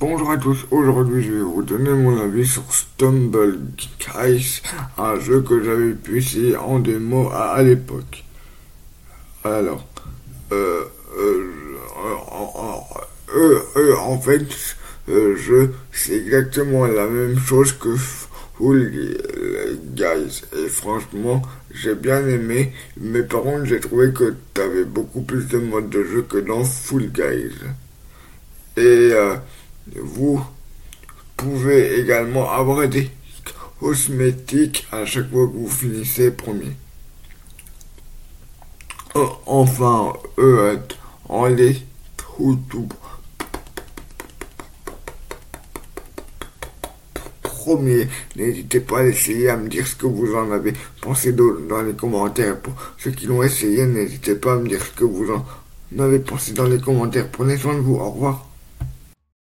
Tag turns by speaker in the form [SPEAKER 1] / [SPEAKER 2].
[SPEAKER 1] Bonjour à tous, aujourd'hui je vais vous donner mon avis sur Stumble Guys, un jeu que j'avais pu essayer en démo à, l'époque. Alors, euh, euh, euh, en fait, c'est exactement la même chose que Full Guys et franchement j'ai bien aimé, mais par contre j'ai trouvé que tu avais beaucoup plus de modes de jeu que dans Full Guys. Et vous pouvez également avoir des cosmétiques à chaque fois que vous finissez premier. Euh, enfin, eux, en les tout, tout premier. N'hésitez pas à essayer, à me dire ce que vous en avez pensé dans les commentaires. Pour ceux qui l'ont essayé, n'hésitez pas à me dire ce que vous en avez pensé dans les commentaires. Prenez soin de vous. Au revoir.